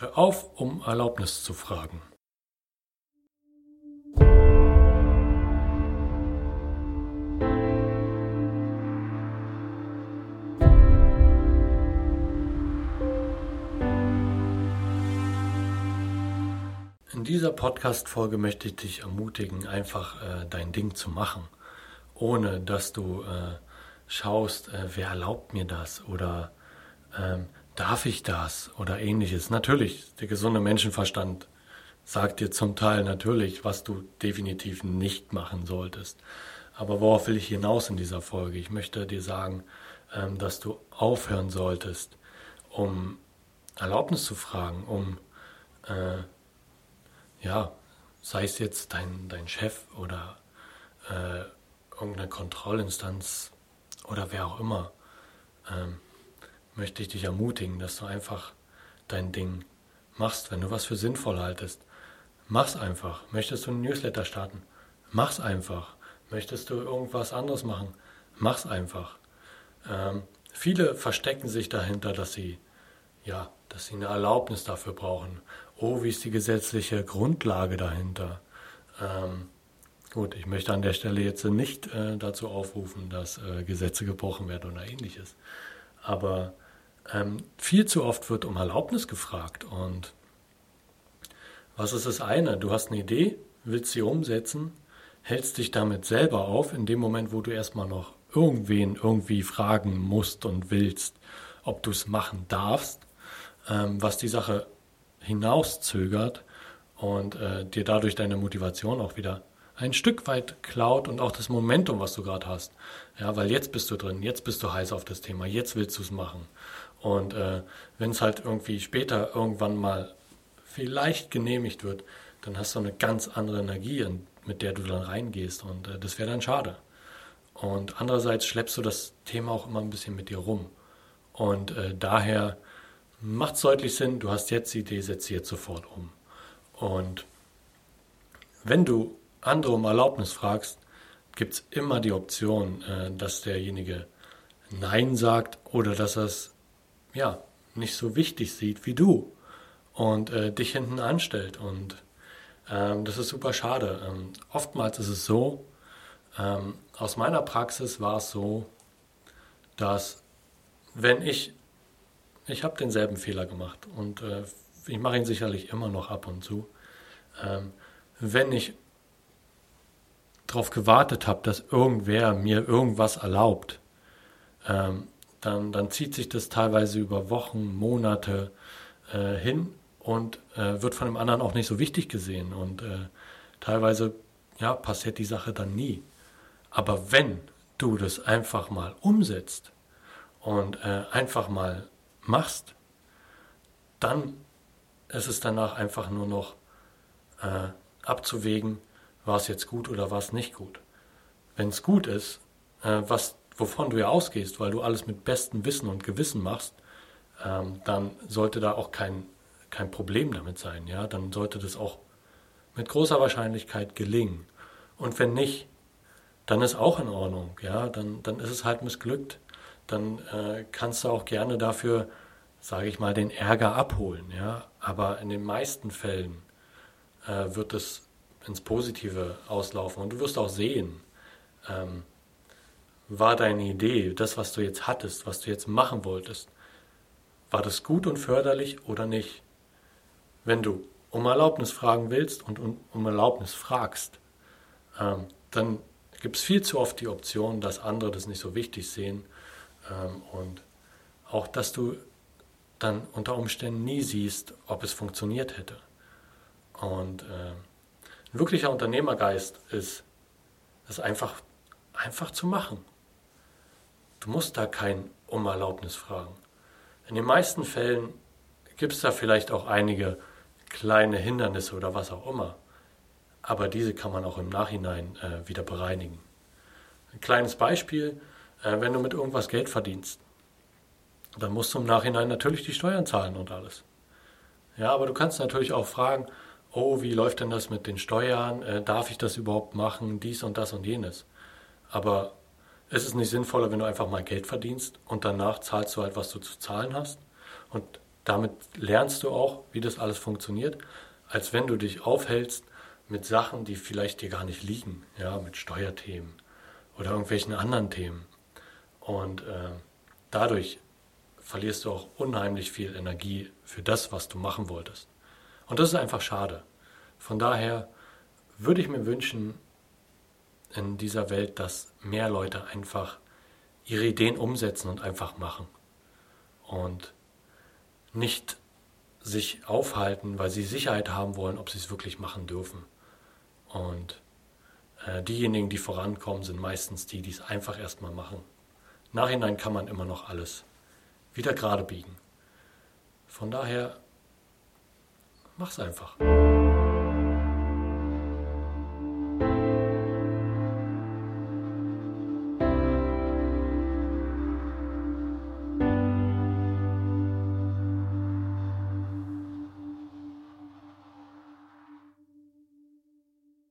Hör auf, um Erlaubnis zu fragen. In dieser Podcast-Folge möchte ich dich ermutigen, einfach äh, dein Ding zu machen, ohne dass du äh, schaust, äh, wer erlaubt mir das oder ähm, darf ich das oder ähnliches. Natürlich, der gesunde Menschenverstand sagt dir zum Teil natürlich, was du definitiv nicht machen solltest. Aber worauf will ich hinaus in dieser Folge? Ich möchte dir sagen, ähm, dass du aufhören solltest, um Erlaubnis zu fragen, um äh, ja, sei es jetzt dein, dein Chef oder äh, irgendeine Kontrollinstanz oder wer auch immer, ähm, möchte ich dich ermutigen, dass du einfach dein Ding machst, wenn du was für sinnvoll haltest. Mach's einfach. Möchtest du einen Newsletter starten? Mach's einfach. Möchtest du irgendwas anderes machen? Mach's einfach. Ähm, viele verstecken sich dahinter, dass sie ja, dass sie eine Erlaubnis dafür brauchen oh, wie ist die gesetzliche Grundlage dahinter? Ähm, gut, ich möchte an der Stelle jetzt nicht äh, dazu aufrufen, dass äh, Gesetze gebrochen werden oder ähnliches. Aber ähm, viel zu oft wird um Erlaubnis gefragt. Und was ist das eine? Du hast eine Idee, willst sie umsetzen, hältst dich damit selber auf, in dem Moment, wo du erstmal noch irgendwen irgendwie fragen musst und willst, ob du es machen darfst, ähm, was die Sache hinauszögert und äh, dir dadurch deine Motivation auch wieder ein Stück weit klaut und auch das Momentum, was du gerade hast. Ja, weil jetzt bist du drin, jetzt bist du heiß auf das Thema, jetzt willst du es machen. Und äh, wenn es halt irgendwie später irgendwann mal vielleicht genehmigt wird, dann hast du eine ganz andere Energie, mit der du dann reingehst und äh, das wäre dann schade. Und andererseits schleppst du das Thema auch immer ein bisschen mit dir rum. Und äh, daher macht es deutlich Sinn, du hast jetzt die Idee, setze sie jetzt sofort um. Und wenn du andere um Erlaubnis fragst, gibt es immer die Option, äh, dass derjenige Nein sagt oder dass er es ja, nicht so wichtig sieht wie du und äh, dich hinten anstellt. Und ähm, das ist super schade. Ähm, oftmals ist es so, ähm, aus meiner Praxis war es so, dass wenn ich ich habe denselben Fehler gemacht und äh, ich mache ihn sicherlich immer noch ab und zu. Ähm, wenn ich darauf gewartet habe, dass irgendwer mir irgendwas erlaubt, ähm, dann, dann zieht sich das teilweise über Wochen, Monate äh, hin und äh, wird von dem anderen auch nicht so wichtig gesehen. Und äh, teilweise ja, passiert die Sache dann nie. Aber wenn du das einfach mal umsetzt und äh, einfach mal machst, dann ist es danach einfach nur noch äh, abzuwägen, war es jetzt gut oder war es nicht gut. Wenn es gut ist, äh, was, wovon du ja ausgehst, weil du alles mit bestem Wissen und Gewissen machst, ähm, dann sollte da auch kein, kein Problem damit sein. Ja? Dann sollte das auch mit großer Wahrscheinlichkeit gelingen. Und wenn nicht, dann ist auch in Ordnung. Ja? Dann, dann ist es halt missglückt dann äh, kannst du auch gerne dafür, sage ich mal, den Ärger abholen. Ja? Aber in den meisten Fällen äh, wird es ins Positive auslaufen. Und du wirst auch sehen, ähm, war deine Idee, das, was du jetzt hattest, was du jetzt machen wolltest, war das gut und förderlich oder nicht? Wenn du um Erlaubnis fragen willst und um, um Erlaubnis fragst, ähm, dann gibt es viel zu oft die Option, dass andere das nicht so wichtig sehen ähm, und auch, dass du dann unter Umständen nie siehst, ob es funktioniert hätte. Und äh, wirklicher Unternehmergeist ist, es einfach, einfach zu machen. Du musst da kein um Erlaubnis fragen. In den meisten Fällen gibt es da vielleicht auch einige kleine Hindernisse oder was auch immer. Aber diese kann man auch im Nachhinein äh, wieder bereinigen. Ein kleines Beispiel, äh, wenn du mit irgendwas Geld verdienst, dann musst du im Nachhinein natürlich die Steuern zahlen und alles. Ja, aber du kannst natürlich auch fragen, oh, wie läuft denn das mit den Steuern? Äh, darf ich das überhaupt machen? Dies und das und jenes. Aber ist es nicht sinnvoller, wenn du einfach mal Geld verdienst und danach zahlst du halt, was du zu zahlen hast? Und damit lernst du auch, wie das alles funktioniert, als wenn du dich aufhältst mit Sachen, die vielleicht dir gar nicht liegen, ja, mit Steuerthemen oder irgendwelchen anderen Themen. Und äh, dadurch verlierst du auch unheimlich viel Energie für das, was du machen wolltest. Und das ist einfach schade. Von daher würde ich mir wünschen in dieser Welt, dass mehr Leute einfach ihre Ideen umsetzen und einfach machen. Und nicht sich aufhalten, weil sie Sicherheit haben wollen, ob sie es wirklich machen dürfen. Und äh, diejenigen, die vorankommen, sind meistens die, die es einfach erstmal machen. Nachhinein kann man immer noch alles wieder gerade biegen. Von daher, mach's einfach.